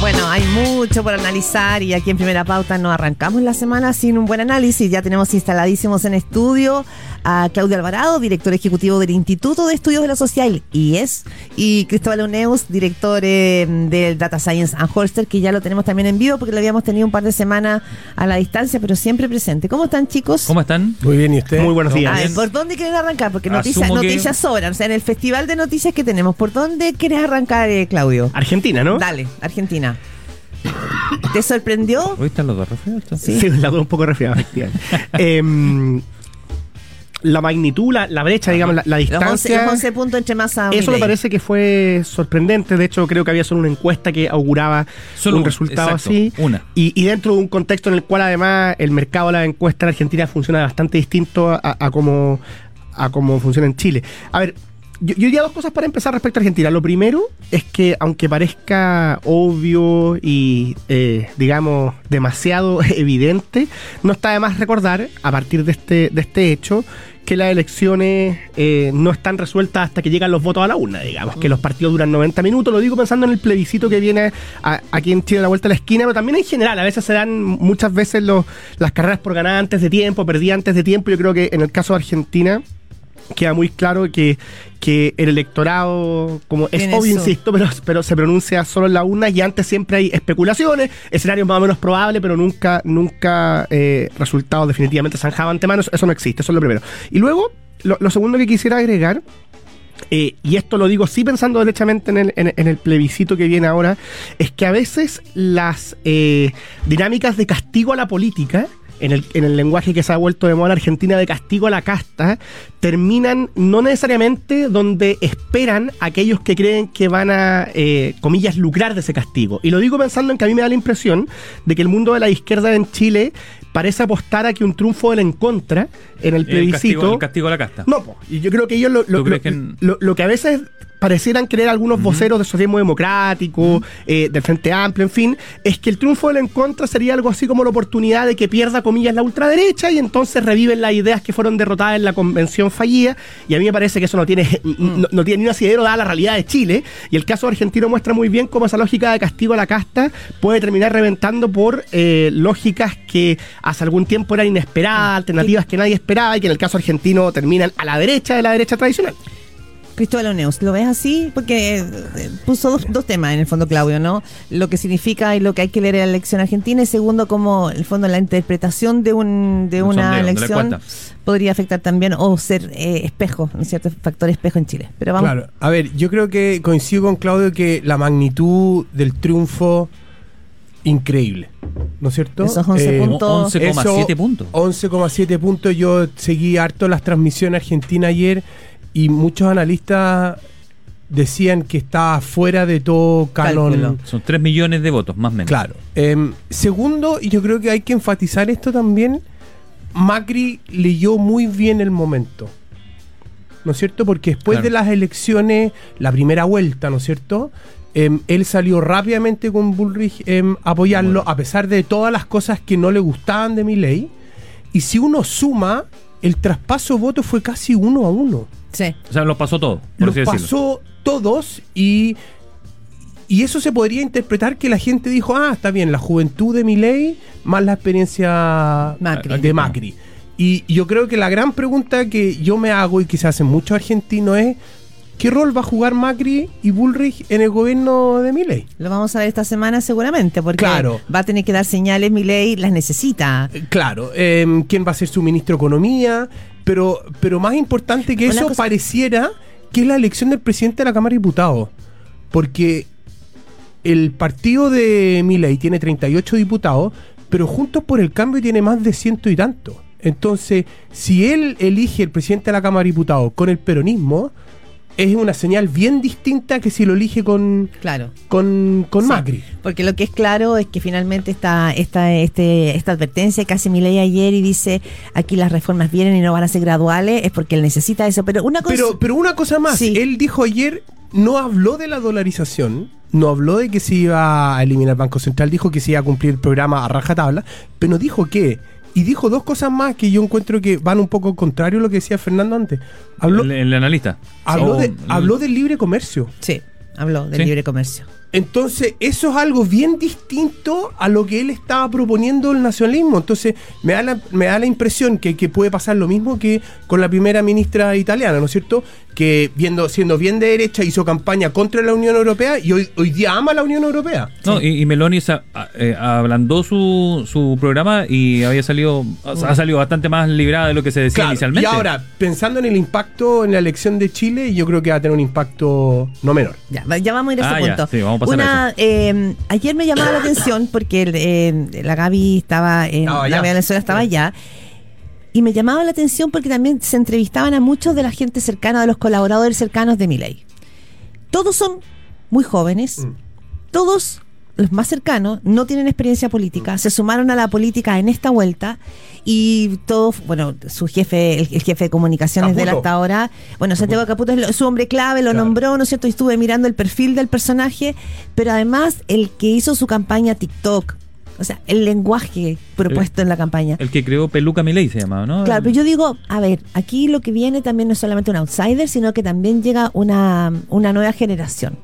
Bueno, hay mucho por analizar y aquí en Primera Pauta no arrancamos la semana sin un buen análisis. Ya tenemos instaladísimos en estudio a Claudio Alvarado, director ejecutivo del Instituto de Estudios de la Sociedad, IES, y Cristóbal Uneus, director eh, del Data Science and Holster, que ya lo tenemos también en vivo porque lo habíamos tenido un par de semanas a la distancia, pero siempre presente. ¿Cómo están, chicos? ¿Cómo están? Muy bien, ¿y usted? Muy buenos días. A ver, ¿por dónde quieren arrancar? Porque noticias, Asumo que- noticias sobran. O sea, en el festival de noticias que tenemos, ¿por dónde quieres arrancar, eh, Claudio? Argentina, ¿no? Dale, Argentina. ¿Te sorprendió? ¿Hoy están los dos resfriados? Sí. Sí, la duda un poco resfriada, efectivamente. Em, la magnitud, la, la brecha, digamos, la, la Los 11, distancia. los 11 puntos entre masa Eso me parece que fue sorprendente. De hecho, creo que había solo una encuesta que auguraba Solo un resultado exacto, así. una. Y, y dentro de un contexto en el cual, además, el mercado de la encuesta en Argentina funciona bastante distinto a, a cómo, a cómo funciona en Chile. A ver. Yo, diría dos cosas para empezar respecto a Argentina. Lo primero es que, aunque parezca obvio y, eh, digamos, demasiado evidente, no está de más recordar, a partir de este, de este hecho, que las elecciones eh, no están resueltas hasta que llegan los votos a la urna, digamos, que los partidos duran 90 minutos. Lo digo pensando en el plebiscito que viene a- aquí en Chile a la vuelta de la esquina, pero también en general. A veces se dan muchas veces los, las carreras por ganar antes de tiempo, perdí antes de tiempo. Yo creo que en el caso de Argentina queda muy claro que, que el electorado, como es obvio, insisto, pero, pero se pronuncia solo en la urna y antes siempre hay especulaciones, escenarios más o menos probables, pero nunca, nunca eh, resultados definitivamente zanjados antemano. Eso, eso no existe, eso es lo primero. Y luego, lo, lo segundo que quisiera agregar, eh, y esto lo digo sí pensando derechamente en el, en, en el plebiscito que viene ahora, es que a veces las eh, dinámicas de castigo a la política, en el, en el lenguaje que se ha vuelto de moda en Argentina de castigo a la casta, terminan no necesariamente donde esperan aquellos que creen que van a, eh, comillas, lucrar de ese castigo. Y lo digo pensando en que a mí me da la impresión de que el mundo de la izquierda en Chile parece apostar a que un triunfo del en contra en el El plebiscito... castigo, el castigo a la casta. No, po. y yo creo que ellos lo, lo, ¿Tú crees lo- que en- lo que a veces parecieran creer algunos voceros del socialismo democrático, eh, del Frente Amplio, en fin, es que el triunfo del en contra sería algo así como la oportunidad de que pierda, comillas, la ultraderecha y entonces reviven las ideas que fueron derrotadas en la convención fallida. Y a mí me parece que eso no tiene, no, no tiene ni un asidero dada la realidad de Chile. Y el caso argentino muestra muy bien cómo esa lógica de castigo a la casta puede terminar reventando por eh, lógicas que hace algún tiempo eran inesperadas, alternativas que nadie esperaba y que en el caso argentino terminan a la derecha de la derecha tradicional. Cristóbal Oneus, ¿lo ves así? Porque eh, puso dos, dos temas en el fondo, Claudio, ¿no? Lo que significa y lo que hay que leer en la elección argentina y segundo, como el fondo la interpretación de, un, de Un una sondeo, elección podría afectar también o ser eh, espejo, ¿no es cierto? Factor espejo en Chile. Pero vamos. Claro, a ver, yo creo que coincido con Claudio que la magnitud del triunfo increíble, ¿no es cierto? Esos 11 Eh, puntos. 11,7 eso, puntos. 11,7 puntos. Yo seguí harto las transmisiones argentinas ayer y muchos analistas decían que estaba fuera de todo Cálculo. canon. Son 3 millones de votos, más o menos. Claro. Em, segundo, y yo creo que hay que enfatizar esto también, Macri leyó muy bien el momento. ¿No es cierto? Porque después Claro. de las elecciones, la primera vuelta, ¿no es cierto? Em, él salió rápidamente con Bullrich a apoyarlo, a pesar de todas las cosas que no le gustaban de mi ley. Y si uno suma, el traspaso de votos fue casi uno a uno Sí. O sea, los pasó todo, por los así pasó todos y, y eso se podría interpretar que la gente dijo, ah, está bien, la juventud de mi ley más la experiencia Macri. de Macri. Y yo creo que la gran pregunta que yo me hago y que se hacen muchos argentinos es, ¿qué rol va a jugar Macri y Bullrich en el gobierno de Milei? Lo vamos a ver esta semana seguramente, porque Claro. va a tener que dar señales, mi ley las necesita. Eh, Claro, em, quién va a ser su ministro de Economía, pero, pero más importante que Una eso cosa- pareciera que es la elección del presidente de la Cámara de Diputados, porque el partido de Milei tiene 38 diputados, pero Juntos por el Cambio tiene más de ciento y tanto. Entonces, si él elige el presidente de la Cámara de Diputados con el peronismo, es una señal bien distinta que si lo elige con, Claro. con, con Sí, Macri. Porque lo que es claro es que finalmente está esta, este, esta advertencia que hace Milei ayer y dice aquí las reformas vienen y no van a ser graduales, es porque él necesita eso. Pero una cosa. Pero, pero una cosa más, Sí. él dijo ayer, no habló de la dolarización, no habló de que se iba a eliminar el Banco Central, dijo que se iba a cumplir el programa a rajatabla, pero dijo que, y dijo dos cosas más que yo encuentro que van un poco contrario a lo que decía Fernando antes. Habló, El, el analista. habló, O de, el- habló del libre comercio. Sí, habló del Sí. libre comercio. Entonces, eso es algo bien distinto a lo que él estaba proponiendo el nacionalismo. Entonces, me da la, me da la impresión que, que puede pasar lo mismo que con la primera ministra italiana, ¿no es cierto? Que viendo, siendo bien de derecha hizo campaña contra la Unión Europea y hoy, hoy día ama la Unión Europea. No, y, y Meloni sa- a- eh, ablandó su, su programa y había salido ha salido bastante más librada de lo que se decía Claro, inicialmente. Y ahora, pensando en el impacto en la elección de Chile, yo creo que va a tener un impacto no menor. Ya, va- ya vamos a ir a Ah, ese ya, punto. sí, vamos a pasar Una, eh, ayer me llamaba la atención porque el, eh, la Gaby estaba en Estaba la. Venezuela, estaba allá. Y me llamaba la atención porque también se entrevistaban a muchos de la gente cercana, de los colaboradores cercanos de Milei. Todos son muy jóvenes, Mm. todos los más cercanos no tienen experiencia política, se sumaron a la política en esta vuelta y todos, bueno, su jefe, el, el jefe de comunicaciones de él Caputo. hasta ahora, bueno, Santiago Caputo es lo- su hombre clave, lo Claro. nombró, ¿no es cierto? Y estuve mirando el perfil del personaje, pero además el que hizo su campaña TikTok, o sea, el lenguaje propuesto en la campaña. El que creó Peluca Milei se llamaba, ¿no? Claro, pero yo digo, a ver, aquí lo que viene también no es solamente un outsider, sino que también llega una, una nueva generación.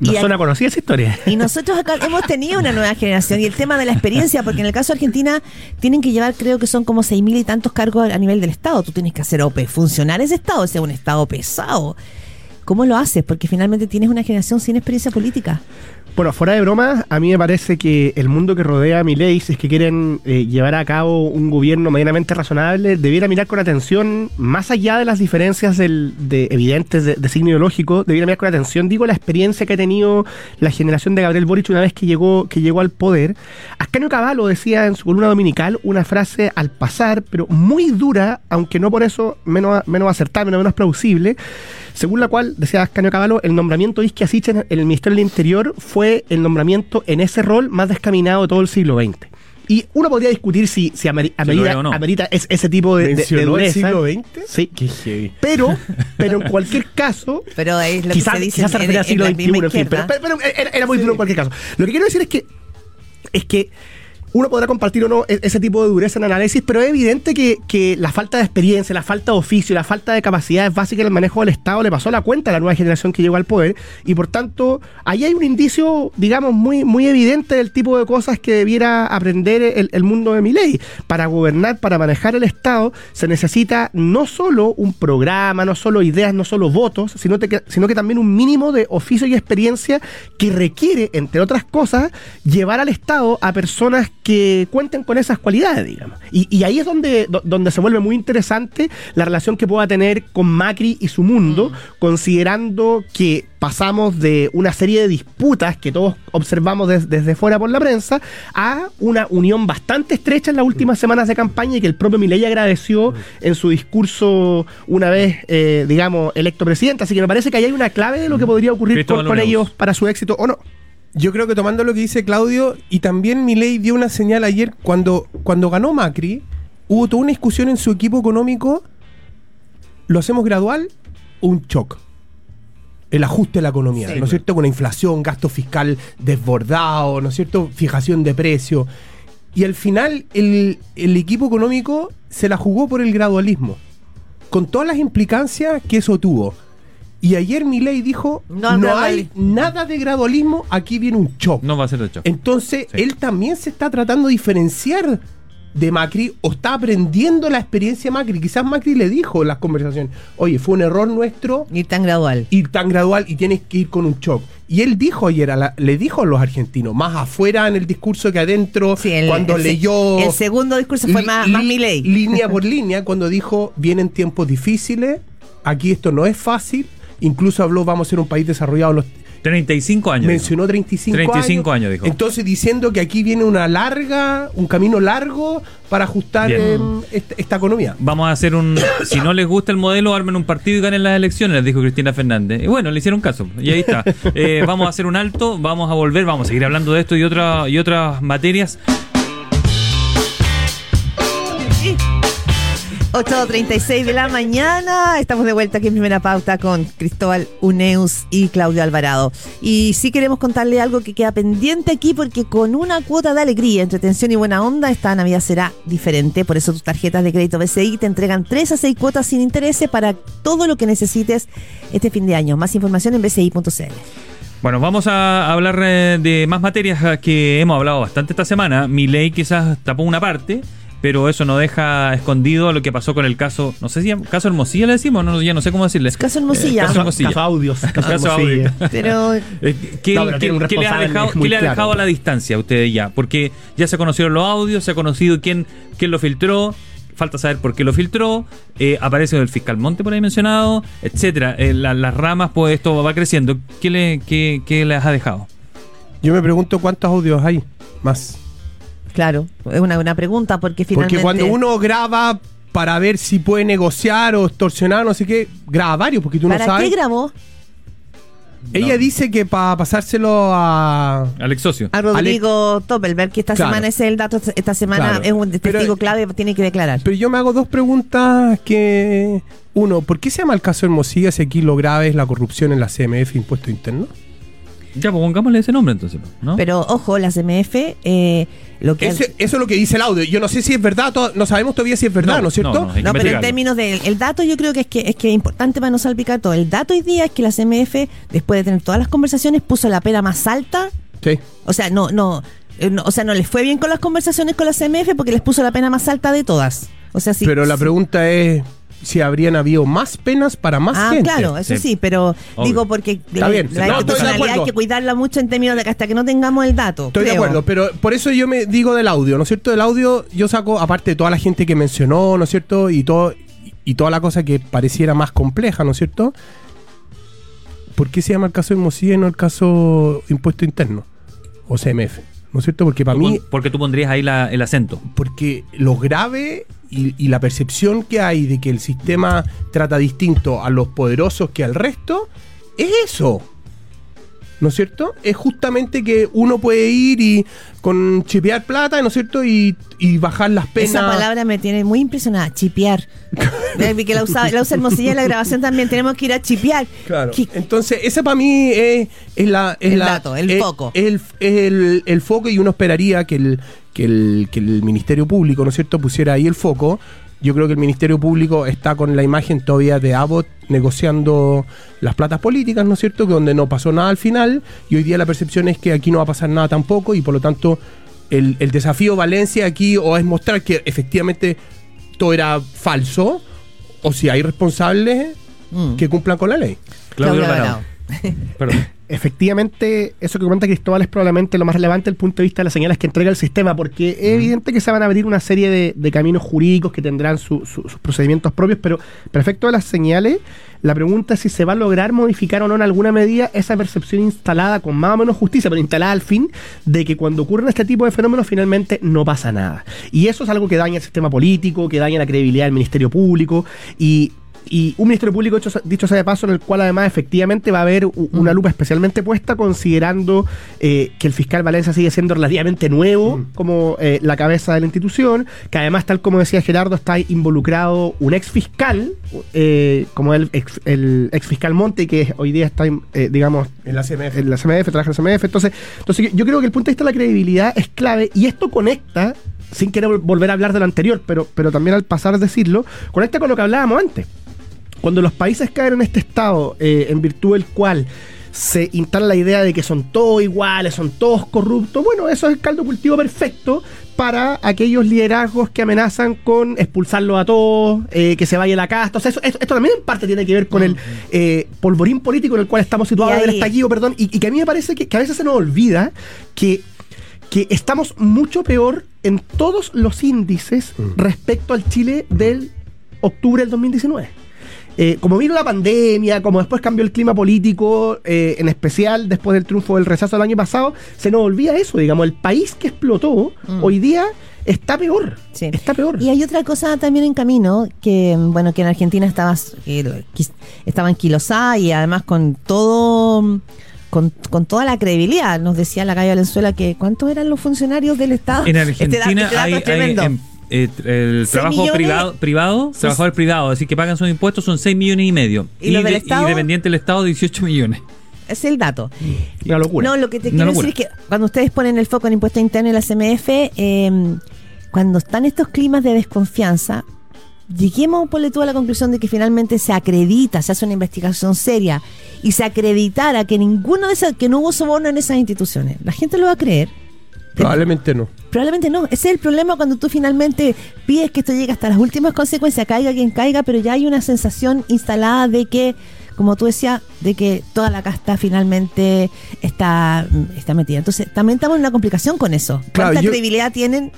No Y suena conocida esa historia. y nosotros acá hemos tenido una nueva generación y el tema de la experiencia, porque en el caso de Argentina tienen que llevar, creo que son como seis mil y tantos cargos a nivel del Estado. Tú tienes que hacer OPE, funcionar ese Estado, o sea, un Estado pesado. ¿Cómo lo haces? Porque finalmente tienes una generación sin experiencia política. Bueno, fuera de broma, a mí me parece que el mundo que rodea a Milei, si es que quieren eh, llevar a cabo un gobierno medianamente razonable, debiera mirar con atención, más allá de las diferencias del- de, evidentes de, signo ideológico, debiera mirar con atención, digo, la experiencia que ha tenido la generación de Gabriel Boric una vez que llegó, que llegó al poder. Ascanio Cavallo decía en su columna dominical una frase al pasar, pero muy dura, aunque no por eso menos, menos acertada, menos, plausible, según la cual, decía Ascanio Cavallo, el nombramiento de Isquia en el Ministerio del Interior fue el nombramiento en ese rol más descaminado de todo el siglo XX. Y uno podría discutir si, si ameri- amerita, no. es- ese tipo de, de- de ¿Mencionó el siglo XX? Sí. Qué heavy. Pero, pero en cualquier caso, Pero es lo quizás, que se dice quizás se en- refería al en siglo XXI, misma en fin, pero, izquierda. pero- pero era, era muy Sí. duro en cualquier caso. Lo que quiero decir es que es que uno podrá compartir o no e- ese tipo de dureza en análisis, pero es evidente que, que la falta de experiencia, la falta de oficio, la falta de capacidades básicas en el manejo del Estado le pasó la cuenta a la nueva generación que llegó al poder y por tanto ahí hay un indicio, digamos, muy, muy evidente del tipo de cosas que debiera aprender el, mundo de mi ley. Para gobernar, para manejar el Estado, se necesita no solo un programa, no solo ideas, no solo votos, sino, te sino que también un mínimo de oficio y experiencia que requiere, entre otras cosas, llevar al Estado a personas que cuenten con esas cualidades, digamos. Y, y ahí es donde, do- donde se vuelve muy interesante la relación que pueda tener con Macri y su mundo, considerando que pasamos de una serie de disputas que todos observamos des- desde fuera por la prensa a una unión bastante estrecha en las últimas semanas de campaña y que el propio Milei agradeció en su discurso una vez, eh, digamos, electo presidente. Así que me parece que ahí hay una clave de lo que podría ocurrir con, ellos para su éxito o no. Yo creo que tomando lo que dice Claudio, y también Milei dio una señal ayer cuando, cuando ganó Macri, hubo toda una discusión en su equipo económico, ¿lo hacemos gradual o un shock? El ajuste de la economía, Sí. ¿no es cierto? Con una inflación, gasto fiscal desbordado, ¿no es cierto? Fijación de precio. Y al final el, el equipo económico se la jugó por el gradualismo, con todas las implicancias que eso tuvo. Y ayer Milei dijo, No hay nada de gradualismo, aquí viene un shock. No va a ser de shock. Entonces, Sí. él también se está tratando de diferenciar de Macri o está aprendiendo la experiencia de Macri. Quizás Macri le dijo en las conversaciones, oye, fue un error nuestro Ir tan gradual. ir tan gradual y tienes que ir con un shock. Y él dijo ayer, a la- le dijo a los argentinos, más afuera en el discurso que adentro, Sí, el- cuando el leyó... El segundo discurso fue li- más, más li-. Línea por línea, cuando dijo, vienen tiempos difíciles, aquí esto no es fácil, incluso habló, vamos a ser un país desarrollado en los 35 años. mencionó 35, 35 años, dijo. Entonces diciendo que aquí viene una larga, un camino largo para ajustar em, esta, esta economía. Vamos a hacer un. Si no les gusta el modelo, armen un partido y ganen las elecciones, les dijo Cristina Fernández. Y bueno, le hicieron caso. Y ahí está. Eh, vamos a hacer un alto, vamos a volver, vamos a seguir hablando de esto y, otra, y otras materias. 8.36 de la mañana. Estamos de vuelta aquí en Primera Pauta con Cristóbal Uneus y Claudio Alvarado. Y sí queremos contarle algo que queda pendiente aquí porque con una cuota de alegría, entretención y buena onda, esta Navidad será diferente. Por eso tus tarjetas de crédito BCI te entregan 3 a 6 cuotas sin intereses para todo lo que necesites este fin de año. Más información en bci.cl. Bueno, vamos a hablar eh, de más materias eh, que hemos hablado bastante esta semana. Mi ley quizás tapó una parte, pero eso no deja escondido lo que pasó con el caso, no sé si caso Hermosilla le decimos, no, ya no sé cómo decirle. Caso Hermosilla. Eh, caso Hermosilla. Caso audios. Caso Caso Hermosilla. audio. Pero Eh, ¿Qué, No, pero qué- qué le ha dejado, qué le ha claro. dejado a la distancia a ustedes ya? Porque ya se conocieron los audios, se ha conocido quién, quién lo filtró, falta saber por qué lo filtró, eh, aparece el fiscal Monte por ahí mencionado, etcétera. Eh, la- las ramas, pues esto va creciendo. ¿Qué, le, qué, qué les ha dejado? Yo me pregunto cuántos audios hay más. Claro, es una buena pregunta porque finalmente. Porque cuando uno graba para ver si puede negociar o extorsionar, no sé qué, graba varios, porque tú no ¿Para sabes. qué grabó Ella No. dice que para pasárselo a. Alex Socio. a Rodrigo Toppelberg? Que esta Claro. semana ese es el dato, esta semana Claro. es un Pero- testigo clave, tiene que declarar. Pero yo me hago dos preguntas que. Uno, ¿por qué se llama el caso Hermosilla si aquí lo grave es la corrupción en la CMF Impuesto Interno? Ya, pues pongámosle ese nombre entonces, ¿no? Pero ojo, la CMF, eh, lo que. Ese- eso es lo que dice el audio. Yo no sé si es verdad, no sabemos todavía si es verdad, No, ¿no, es cierto? no, pero en términos del el dato, yo creo que es que es que es importante para no salpicar todo. El dato hoy día es que la CMF, después de tener todas las conversaciones, puso la pena más alta. Sí. O sea, no, no, eh, no, o sea, no les fue bien con las conversaciones con la CMF porque les puso la pena más alta de todas. O sea, sí. Pero la pregunta es si habrían habido más penas para más Ah, gente. claro, eso Sí. sí, pero Obvio. digo porque la, bien, la no, institucionalidad hay que cuidarla mucho en términos de que hasta que no tengamos el dato. Estoy de acuerdo, pero por eso yo me digo del audio, ¿no es cierto? Del audio yo saco, aparte de toda la gente que mencionó, ¿no es cierto? Y todo y toda la cosa que pareciera más compleja, ¿no es cierto? ¿Por qué se llama el caso Hermosilla y no el caso Impuesto Interno? O CMF, ¿no es cierto? Porque para mí, pon- Porque tú pondrías ahí la- el acento. porque lo grave y, y la percepción que hay de que el sistema trata distinto a los poderosos que al resto, es eso. ¿No es cierto? Es justamente que uno puede ir y con chipear plata, ¿no es cierto? Y, y bajar las penas. Esa palabra me tiene muy impresionada, chipear. Eh, que la usa, la usa Hermosilla en la grabación también, tenemos que ir a chipear. Claro. ¿Qué- Entonces, esa para mí es, es la, es El la- dato, el es- foco. El, el- el foco y uno esperaría que el, que, el, que el Ministerio Público, ¿no es cierto?, pusiera ahí el foco. Yo creo que el Ministerio Público está con la imagen todavía de Abbott negociando las platas políticas, ¿no es cierto?, que donde no pasó nada al final y hoy día la percepción es que aquí no va a pasar nada tampoco y por lo tanto el, el desafío Valencia aquí o es mostrar que efectivamente todo era falso o si hay responsables Mm. que cumplan con la ley. Claudio Claudio Alvarado. Perdón. Efectivamente, eso que comenta Cristóbal es probablemente lo más relevante desde el punto de vista de las señales que entrega el sistema, porque es evidente que se van a abrir una serie de, de caminos jurídicos que tendrán su- su- sus procedimientos propios, pero perfecto de las señales, la pregunta es si se va a lograr modificar o no en alguna medida esa percepción instalada con más o menos justicia, pero instalada al fin, de que cuando ocurren este tipo de fenómenos finalmente no pasa nada. Y eso es algo que daña el sistema político, que daña la credibilidad del Ministerio Público y y un ministerio público, dicho, dicho sea de paso, en el cual además efectivamente va a haber una lupa especialmente puesta, considerando eh, que el fiscal Valencia sigue siendo relativamente nuevo como eh, la cabeza de la institución, que además, tal como decía Gerardo, está involucrado un ex fiscal, eh, como el ex, el ex fiscal Monte, que hoy día está, eh, digamos, En la CMF. en la CMF, trabaja en la CMF. Entonces, entonces yo creo que el punto de vista de la credibilidad es clave y esto conecta, sin querer vol- volver a hablar de lo anterior, pero, pero también al pasar a decirlo, conecta con lo que hablábamos antes. Cuando los países caen en este estado, eh, en virtud del cual se instala la idea de que son todos iguales, son todos corruptos, bueno, eso es el caldo cultivo perfecto para aquellos liderazgos que amenazan con expulsarlo a todos, eh, que se vaya la casta. O sea, eso- esto, esto también en parte tiene que ver con el eh, polvorín político en el cual estamos situados del estallido, perdón, y, y que a mí me parece que, que a veces se nos olvida que, que estamos mucho peor en todos los índices respecto al Chile del octubre del 2019. Eh, como vino la pandemia, como después cambió el clima político, eh, en especial después del triunfo del rechazo del año pasado, se nos olvida eso, digamos, el país que explotó Mm. hoy día está peor. Sí. Está peor. Y hay otra cosa también en camino, que bueno, que en Argentina estaba, eh, estaba anquilosada y además con todo, con, con toda la credibilidad. Nos decía la calle Valenzuela que ¿cuántos eran los funcionarios del Estado? En Este Argentina este dato hay, hay tremendo. em, eh, el trabajo millones. privado, privado trabajador privado, así que pagan sus impuestos son 6 millones y medio. ¿Y del de- Estado? dependiente del Estado, 18 millones. Es el dato. Una locura. No, lo que te quiero decir es que cuando ustedes ponen el foco en impuesto interno en la CMF, eh, cuando están estos climas de desconfianza, lleguemos, ponle tú a la conclusión de que finalmente se acredita, se hace una investigación seria y se acreditara que ninguno de esas, que no hubo soborno en esas instituciones, la gente lo va a creer. Probablemente no. Probablemente no. Ese es el problema cuando tú finalmente pides que esto llegue hasta las últimas consecuencias, caiga quien caiga, pero ya hay una sensación instalada de que, como tú decías, de que toda la casta finalmente está, está metida. Entonces, también estamos en una complicación con eso. Claro, ¿Cuánta yo- credibilidad tienen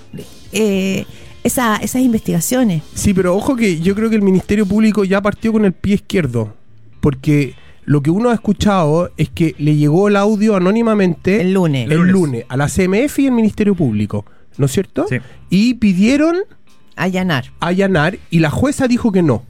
eh, esa- esas investigaciones? Sí, pero ojo que yo creo que el Ministerio Público ya partió con el pie izquierdo. Porque lo que uno ha escuchado es que le llegó el audio anónimamente El lunes. el lunes a la CMF y el Ministerio Público, ¿no es cierto? Sí. Y pidieron Allanar. allanar y la jueza dijo que no.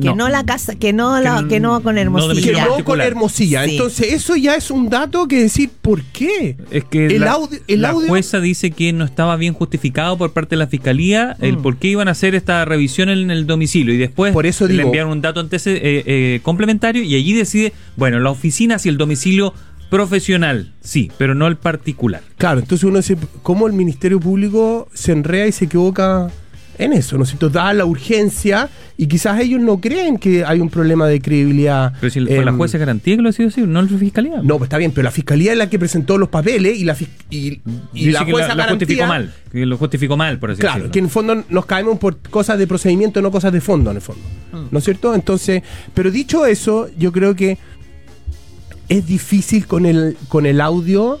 Que no, la casa, que no, Que la, no- que no con no Hermosilla. Que no con. Hermosilla. Sí. Entonces, eso ya es un dato que decir, ¿por qué? Es que El la, audio- el la audio- jueza dice que no estaba bien justificado por parte de la fiscalía el Mm. por qué iban a hacer esta revisión en el domicilio y después Por eso le enviaron un dato antece- eh, eh, complementario y allí decide, bueno, la oficina si el domicilio profesional, sí, pero no el particular. Claro, entonces uno dice, ¿cómo el Ministerio Público se enrea y se equivoca en eso? ¿No es cierto? Da la urgencia y quizás ellos no creen que hay un problema de credibilidad. Pero si fue la em, jueza garantía que lo ha sido así, no la fiscalía. No, pues está bien, pero la fiscalía es la que presentó los papeles y la, y, y la que jueza la, la justificó mal, que lo justificó mal, por así Claro, decirlo. que en el fondo nos caemos por cosas de procedimiento, no cosas de fondo, en el fondo. ¿No es cierto? Entonces, pero dicho eso, yo creo que es difícil con el, con el audio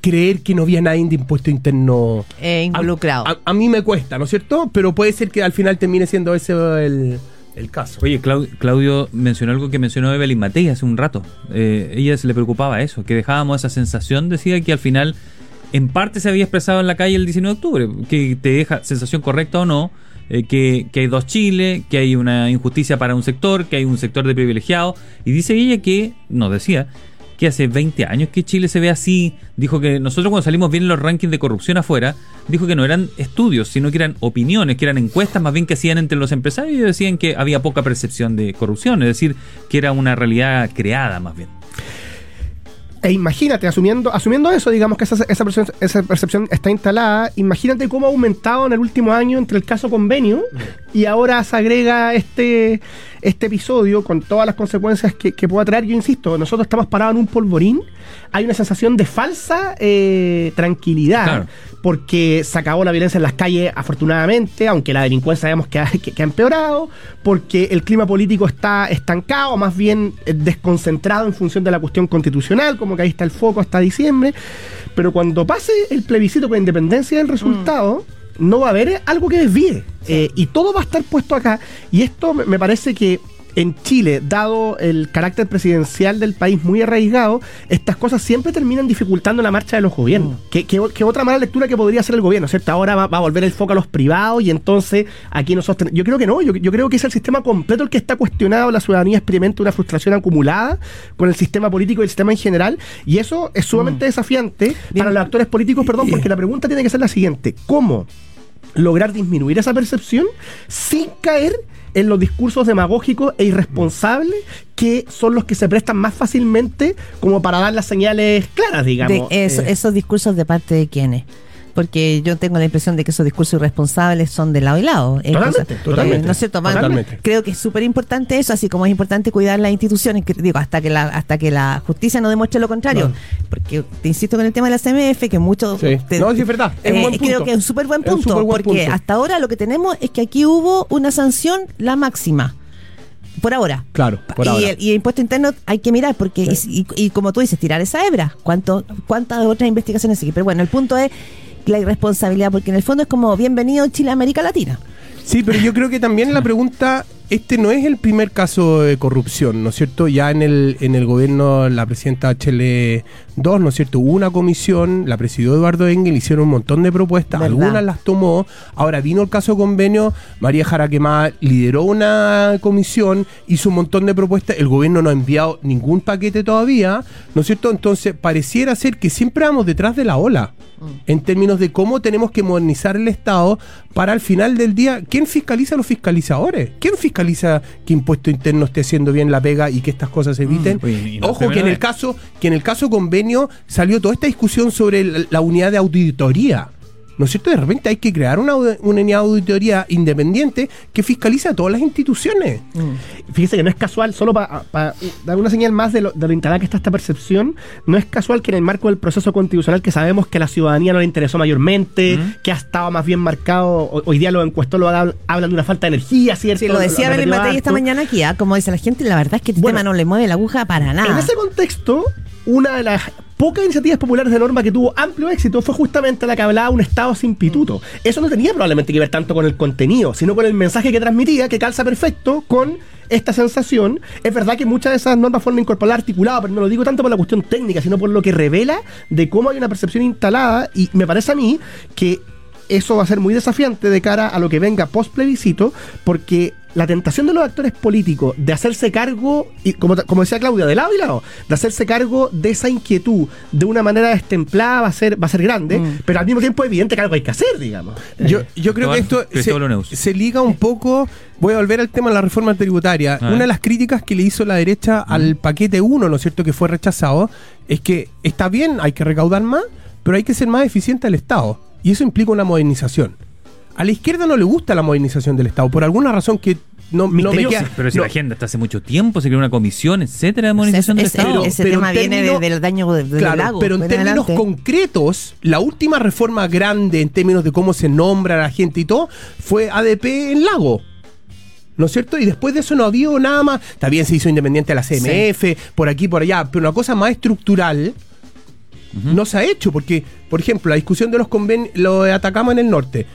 creer que no había nadie de impuesto interno Eh, involucrado. A, a mí me cuesta, ¿no es cierto? Pero puede ser que al final termine siendo ese el, el caso. Oye, Clau- Claudio mencionó algo que mencionó Evelyn Matei hace un rato. Eh, ella se le preocupaba eso, que dejábamos esa sensación, decía que al final en parte se había expresado en la calle el 19 de octubre, que te deja sensación correcta o no, eh, que, que hay dos Chile, que hay una injusticia para un sector, que hay un sector de privilegiados, y dice ella que, nos decía, que hace 20 años que Chile se ve así. Dijo que nosotros cuando salimos bien en los rankings de corrupción afuera, dijo que no eran estudios, sino que eran opiniones, que eran encuestas más bien que hacían entre los empresarios y decían que había poca percepción de corrupción, es decir, que era una realidad creada más bien. E imagínate, asumiendo, asumiendo eso, digamos que esa, esa, percepción, esa percepción está instalada, imagínate cómo ha aumentado en el último año entre el caso convenio y ahora se agrega este, este episodio con todas las consecuencias que, que pueda traer. Yo insisto, nosotros estamos parados en un polvorín, hay una sensación de falsa eh, tranquilidad. Claro. Porque se acabó la violencia en las calles, afortunadamente, aunque la delincuencia sabemos que ha, que- que ha empeorado, porque el clima político está estancado, más bien eh, desconcentrado en función de la cuestión constitucional, como que ahí está el foco hasta diciembre. Pero cuando pase el plebiscito con independencia del resultado, no va a haber algo que desvíe. Eh, y todo va a estar puesto acá. Y esto me- me parece que en Chile, dado el carácter presidencial del país muy arraigado, estas cosas siempre terminan dificultando la marcha de los gobiernos. ¿Qué, qué- qué otra mala lectura que podría hacer el gobierno? ¿cierto? Ahora va, va a volver el foco a los privados y entonces aquí nosotros... ten- Yo creo que no, yo, yo creo que es el sistema completo el que está cuestionado, la ciudadanía experimenta una frustración acumulada con el sistema político y el sistema en general, y eso es sumamente desafiante para los actores políticos, perdón, porque la pregunta tiene que ser la siguiente, ¿cómo lograr disminuir esa percepción sin caer en los discursos demagógicos e irresponsables que son los que se prestan más fácilmente como para dar las señales claras, de digamos. eso- Eh, esos discursos de parte de quiénes. Porque yo tengo la impresión de que esos discursos irresponsables son de lado y lado. Totalmente, cosa- totalmente, eh, ¿No es cierto? Van- totalmente. Creo que es súper importante eso, así como es importante cuidar las instituciones, que, digo, hasta que la hasta que la justicia no demuestre lo contrario. No. Porque te insisto con el tema de la CMF, que muchos... Sí. No, sí, es verdad. Es un eh, buen punto. Creo que es un súper buen punto, buen porque punto. hasta ahora lo que tenemos es que aquí hubo una sanción, la máxima. Por ahora. Claro, por y, ahora. El, y el impuesto interno hay que mirar, porque, y, y- y como tú dices, tirar esa hebra. ¿Cuánto, ¿Cuántas otras investigaciones siguen? Pero bueno, el punto es la irresponsabilidad, porque en el fondo es como bienvenido Chile a América Latina. Sí, pero yo creo que también la pregunta, este no es el primer caso de corrupción, ¿no es cierto? Ya en el, en el gobierno, la presidenta HL2, ¿no es cierto? Hubo una comisión, la presidió Eduardo Engel, hicieron un montón de propuestas, ¿Verdad? algunas las tomó, ahora vino el caso convenio, María Jaraquemá lideró una comisión, hizo un montón de propuestas, el gobierno no ha enviado ningún paquete todavía, ¿no es cierto? Entonces, pareciera ser que siempre vamos detrás de la ola en términos de cómo tenemos que modernizar el Estado para al final del día, ¿quién fiscaliza a los fiscalizadores? ¿Quién fiscaliza que Impuesto Interno esté haciendo bien la pega y que estas cosas se eviten? Y no Ojo que en el caso que en el caso convenio salió toda esta discusión sobre la, la unidad de auditoría. ¿No es cierto? De repente hay que crear una, una auditoría independiente que fiscalice a todas las instituciones. Fíjese que no es casual, solo para dar una señal más de lo, de lo instalada que está esta percepción, no es casual que en el marco del proceso constitucional que sabemos que a la ciudadanía no le interesó mayormente, que ha estado más bien marcado, ho- hoy día los encuestólogos hablan, hablan de una falta de energía, ¿cierto? Sí, lo decía Lo- lo Belén Matei esta mañana aquí, ¿ah? como dice la gente, la verdad es que este Bueno, tema no le mueve la aguja para nada. En ese contexto, una de las pocas iniciativas populares de norma que tuvo amplio éxito fue justamente la que hablaba un Estado sin pituto. Eso no tenía probablemente que ver tanto con el contenido, sino con el mensaje que transmitía, que calza perfecto con esta sensación. Es verdad que muchas de esas normas fueron incorporadas articuladas, pero no lo digo tanto por la cuestión técnica, sino por lo que revela de cómo hay una percepción instalada y me parece a mí que eso va a ser muy desafiante de cara a lo que venga post plebiscito, porque la tentación de los actores políticos de hacerse cargo, y como, como decía Claudia, de lado y lado, de hacerse cargo de esa inquietud de una manera destemplada va a ser, va a ser grande, pero al mismo tiempo es evidente que algo hay que hacer, digamos. Yo, yo creo que esto se, se liga un poco. Voy a volver al tema de la reforma tributaria. Una de las críticas que le hizo la derecha al paquete 1, ¿no es cierto?, que fue rechazado, es que está bien, hay que recaudar más, pero hay que ser más eficiente al Estado. Y eso implica una modernización. A la izquierda no le gusta la modernización del Estado, por alguna razón que no, no me Misteriosa. queda. Pero si no, la agenda está hace mucho tiempo, se creó una comisión, etcétera, de modernización del ese- Estado. ese Pero tema en viene de- términos- del daño de, del Claro, lago. pero en términos adelante. concretos, la última reforma grande en términos de cómo se nombra a la gente y todo fue ADP en Lago. ¿No es cierto? Y después de eso no ha habido nada más. También se hizo independiente a la CMF, por aquí, por allá, pero una cosa más estructural no se ha hecho, porque, por ejemplo, la discusión de los convenios, lo de Atacama en el norte,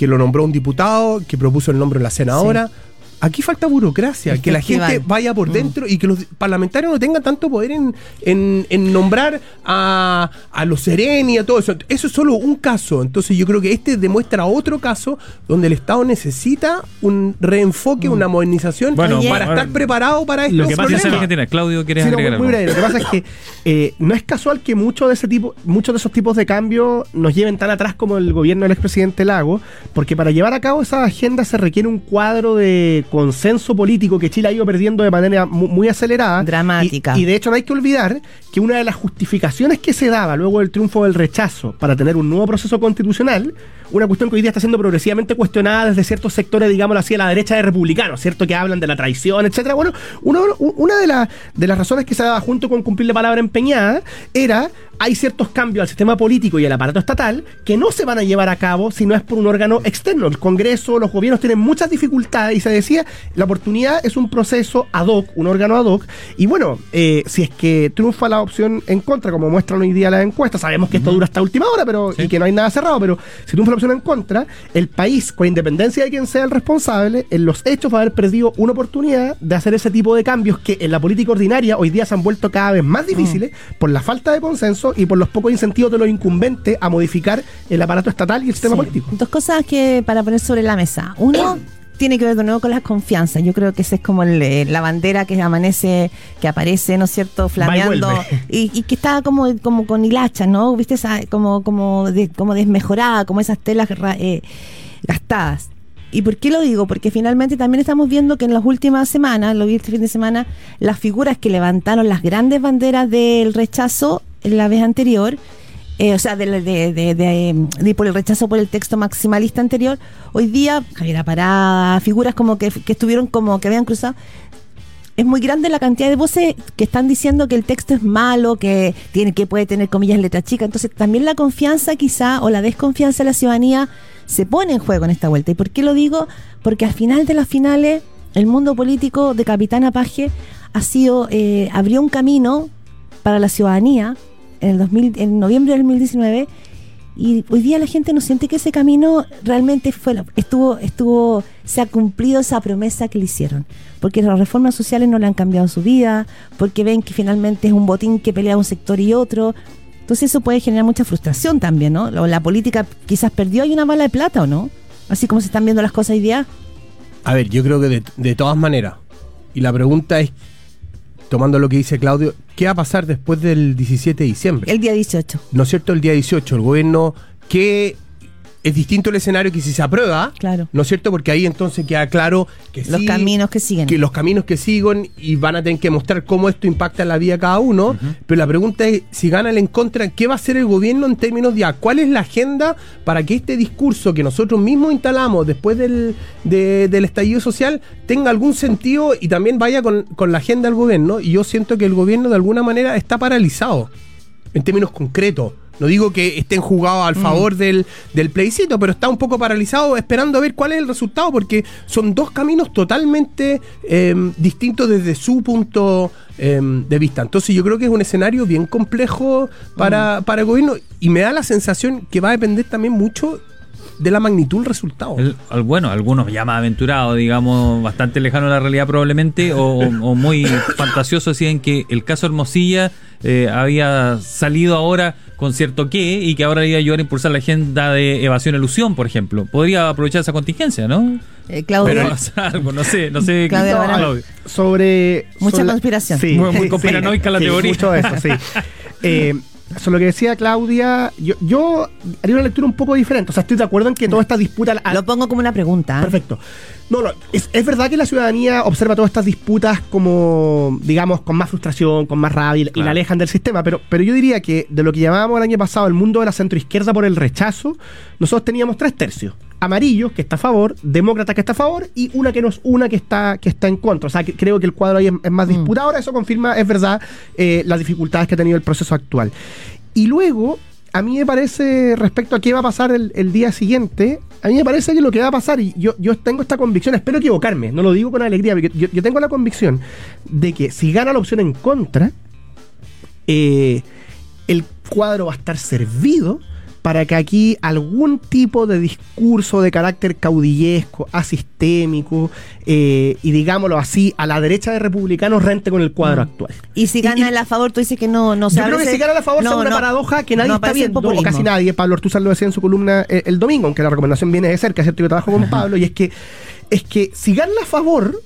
que lo nombró un diputado, que propuso el nombre de la senadora. Aquí falta burocracia, que la gente vaya por Mm. dentro y que los parlamentarios no tengan tanto poder en, en- en nombrar a, a los Sereni y a todo eso. Eso es solo un caso. Entonces yo creo que este demuestra otro caso donde el Estado necesita un reenfoque, una modernización Bueno, para estar preparado para estos Lo que pasa es problemas. Argentina. Claudio, ¿quieres Sí, no, agregar muy algo? breve. Lo que pasa es que eh, no es casual que muchos de ese tipo, muchos de esos tipos de cambios nos lleven tan atrás como el gobierno del expresidente Lago, porque para llevar a cabo esa agenda se requiere un cuadro de consenso político que Chile ha ido perdiendo de manera mu- muy acelerada. Dramática. Y, y de hecho no hay que olvidar que una de las justificaciones que se daba luego del triunfo del rechazo para tener un nuevo proceso constitucional, una cuestión que hoy día está siendo progresivamente cuestionada desde ciertos sectores, digámoslo así, a la derecha de republicanos, ¿cierto? Que hablan de la traición, etcétera. Bueno, uno- una de, las de las razones que se daba junto con cumplir la palabra empeñada era hay ciertos cambios al sistema político y al aparato estatal que no se van a llevar a cabo si no es por un órgano externo. El Congreso, los gobiernos tienen muchas dificultades y se decía, la oportunidad es un proceso ad hoc, un órgano ad hoc. Y bueno, eh, si es que triunfa la opción en contra, como muestran hoy día las encuestas, sabemos que esto dura hasta última hora pero Sí. y que no hay nada cerrado, pero si triunfa la en contra, el país, con independencia de quien sea el responsable, en los hechos va a haber perdido una oportunidad de hacer ese tipo de cambios que en la política ordinaria hoy día se han vuelto cada vez más difíciles por la falta de consenso y por los pocos incentivos de los incumbentes a modificar el aparato estatal y el sistema Sí. político. Dos cosas que para poner sobre la mesa. Uno tiene que ver de nuevo con la confianza. Yo creo que esa es como el, eh, la bandera que amanece, que aparece, ¿no es cierto?, flameando y, y que está como, como con hilachas, ¿no? ¿Viste? Esa, como, como, de- como desmejorada, como esas telas eh, gastadas. ¿Y por qué lo digo? Porque finalmente también estamos viendo que en las últimas semanas, lo vi este fin de semana, las figuras que levantaron las grandes banderas del rechazo en la vez anterior, eh, o sea, de, em, de por el rechazo por el texto maximalista anterior, hoy día, Javiera Parada, figuras como que, estuvieron como que habían cruzado, es muy grande la cantidad de voces que están diciendo que el texto es malo, que tiene que puede tener comillas letra chica. Entonces también la confianza quizá o la desconfianza de la ciudadanía se pone en juego en esta vuelta. ¿Y por qué lo digo? Porque al final de las finales el mundo político de Capitana Paje ha sido eh, abrió un camino para la ciudadanía en el 2000, en noviembre del 2019 y hoy día la gente no siente que ese camino realmente fue estuvo estuvo se ha cumplido esa promesa que le hicieron. Porque las reformas sociales no le han cambiado su vida porque ven que finalmente es un botín que pelea un sector y otro. Entonces eso puede generar mucha frustración también no la política quizás perdió hay una bala de plata o no así como se están viendo las cosas hoy día. A ver, yo creo que de, de todas maneras. Y la pregunta es, tomando lo que dice Claudio, ¿qué va a pasar después del 17 de diciembre? el día 18 ¿No es cierto? El día 18, el gobierno, ¿qué es distinto el escenario que si se aprueba, Claro. ¿no es cierto? Porque ahí entonces queda claro que Los sí, caminos que siguen. que los caminos que siguen y van a tener que mostrar cómo esto impacta en la vida de cada uno. Pero la pregunta es, si gana el en contra, ¿qué va a hacer el gobierno en términos de cuál es la agenda para que este discurso que nosotros mismos instalamos después del, de- del estallido social tenga algún sentido y también vaya con, con la agenda del gobierno? Y yo siento que el gobierno de alguna manera está paralizado en términos concretos. No digo que estén jugados al favor del, del plebiscito, pero está un poco paralizado esperando a ver cuál es el resultado, porque son dos caminos totalmente eh, distintos desde su punto eh, de vista. Entonces yo creo que es un escenario bien complejo para, para el gobierno y me da la sensación que va a depender también mucho de la magnitud del resultado. El- bueno, algunos ya más aventurados, digamos, bastante lejano a la realidad probablemente, o, o muy fantasiosos, decían que el caso Hermosilla eh, había salido ahora con cierto qué y que ahora iba a ayudar a impulsar la agenda de evasión-elusión, por ejemplo. Podría aprovechar esa contingencia, ¿no? Eh, Claudio, Pero o sea, algo, no sé, no sé. Claudia No, Alvarado. Claudio. sobre... Mucha sobre conspiración. Sí, Muy- muy sí, conspiranoica la sí, teoría. Mucho de eso, sí. Eh, sobre lo que decía Claudia, yo, yo haría una lectura un poco diferente. O sea, estoy de acuerdo en que toda esta disputa... lo pongo como una pregunta. Perfecto. No, no, es, es verdad que la ciudadanía observa todas estas disputas como, digamos, con más frustración, con más rabia y, y Claro. la alejan del sistema, pero, pero yo diría que de lo que llamábamos el año pasado el mundo de la centroizquierda por el rechazo, nosotros teníamos tres tercios. Amarillos, que está a favor, demócratas, que está a favor, y una que no es una que está, que está en contra. O sea, que creo que el cuadro ahí es, es más Mm. disputado. Ahora eso confirma, es verdad, eh, las dificultades que ha tenido el proceso actual. Y luego, a mí me parece, respecto a qué va a pasar el, el día siguiente, a mí me parece que lo que va a pasar, y yo, yo tengo esta convicción, espero equivocarme, no lo digo con alegría, porque yo, tengo la convicción de que si gana la opción en contra, eh, el cuadro va a estar servido para que aquí algún tipo de discurso de carácter caudillesco, asistémico, eh, y digámoslo así, a la derecha de republicanos rente con el cuadro actual. Y si gana él a favor, tú dices que no, no se Yo creo que si gana a favor no, una no, paradoja que nadie no está el viendo, o casi nadie. Pablo Ortuzar lo decía en su columna eh, el domingo, aunque la recomendación viene de cerca, ¿cierto? Yo trabajo con Pablo, y es que, es que si gana a favor,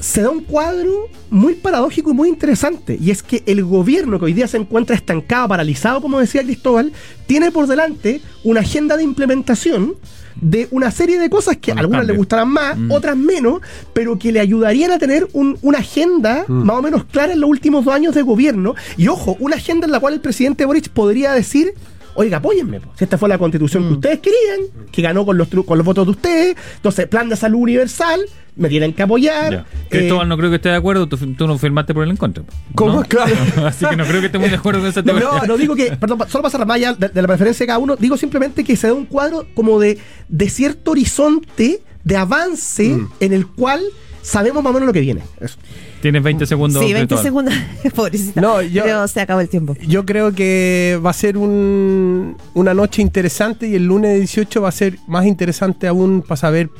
se da un cuadro muy paradójico y muy interesante. Y es que el gobierno que hoy día se encuentra estancado, paralizado, como decía Cristóbal, tiene por delante una agenda de implementación de una serie de cosas que a algunas le gustarán más, Mm. otras menos, pero que le ayudarían a tener un- una agenda más o menos clara en los últimos dos años de gobierno. Y ojo, una agenda en la cual el presidente Boric podría decir. Oiga, apóyenme, po. si esta fue la constitución que ustedes querían, que ganó con los, con los votos de ustedes, entonces plan de salud universal, me tienen que apoyar. Ya. eh, Cristóbal no creo que esté de acuerdo, tú, tú no firmaste por el en contra. ¿Cómo? ¿no? Claro. Así que no creo que esté muy de acuerdo con esa teoría. no, no digo que, perdón, solo pasar más allá de, de la preferencia de cada uno, digo simplemente que se da un cuadro como de, de cierto horizonte de avance Mm. en el cual sabemos más o menos lo que viene. Eso. Tienes 20 segundos. Sí, 20 Cristóbal. segundos. Pobrecita. No, yo- Pero se acabó el tiempo. Yo creo que va a ser un- una noche interesante y el lunes 18 va a ser más interesante aún para saber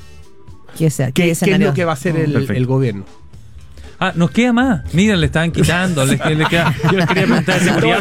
¿Qué, sea, qué, qué es escenario? lo que va a hacer el, Perfecto. el gobierno. Ah, nos queda más. Mira, le estaban quitando. le queda- yo les quería preguntar de seguridad.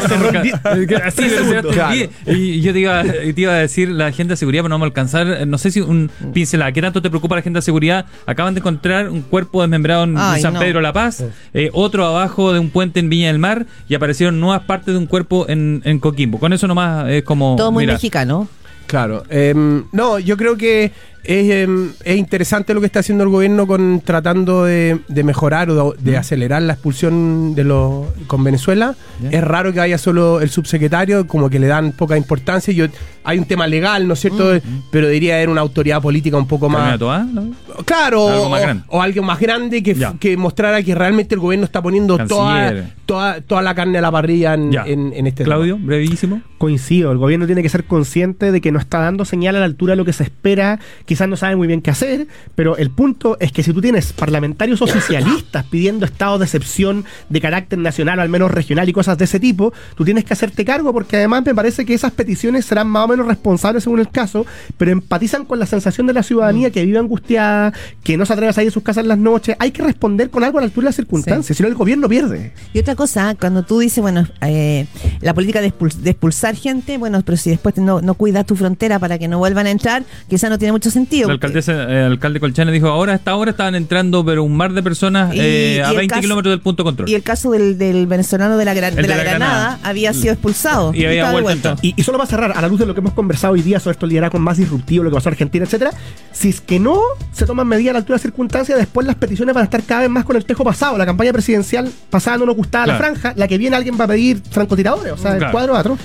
Y yo te iba, te iba a decir la agenda de seguridad, pero no me va a alcanzar. No sé si un pincelada. ¿Qué tanto te preocupa la agenda de seguridad? Acaban de encontrar un cuerpo desmembrado en Ay, San no. Pedro La Paz, eh, otro abajo de un puente en Viña del Mar y aparecieron nuevas partes de un cuerpo en, en Coquimbo. Con eso nomás es como. Todo muy mira, mexicano. Claro. em, no, yo creo que es, em, es interesante lo que está haciendo el gobierno con tratando de, de mejorar o de, de acelerar la expulsión de los con Venezuela. Es raro que haya solo el subsecretario, como que le dan poca importancia. Yo, hay un tema legal, ¿no es cierto? Pero diría haber una autoridad política un poco más. ¿no? Claro, Algo o, más grande. o alguien más grande que, que mostrara que realmente el gobierno está poniendo toda, toda, toda la carne a la parrilla en, en, en este tema. Claudio, brevísimo. Coincido, el gobierno tiene que ser consciente de que no está dando señal a la altura de lo que se espera, quizás no sabe muy bien qué hacer, pero el punto es que si tú tienes parlamentarios oficialistas pidiendo estado de excepción de carácter nacional o al menos regional y cosas de ese tipo, tú tienes que hacerte cargo porque además me parece que esas peticiones serán más o menos responsables según el caso, pero empatizan con la sensación de la ciudadanía que vive angustiada, que no se atreve a salir de sus casas en las noches, hay que responder con algo a la altura de las circunstancias, si no el gobierno pierde. Y otra cosa, cuando tú dices, bueno, eh, la política de expulsar gente, bueno, pero si después no, no cuidas tu frontera para que no vuelvan a entrar, quizás no tiene mucho sentido. Sentido. La alcaldesa, eh, alcalde Colchane dijo, ahora a esta hora estaban entrando pero un mar de personas Y- eh, a y el 20 caso- kilómetros del punto de control. Y el caso del, del venezolano de la, gran- El de la, Granada, Granada. había sido expulsado. Y había estaba vuelto. Y, y solo para cerrar, a la luz de lo que hemos conversado hoy día sobre estos liderazgos más disruptivos, lo que pasó en Argentina, etcétera, si es que no se toman medidas a la altura de las circunstancias, después las peticiones van a estar cada vez más con el tejo pasado. La campaña presidencial pasada no nos gustaba la franja, la que viene alguien va a pedir francotiradores, o sea, el cuadro atroz.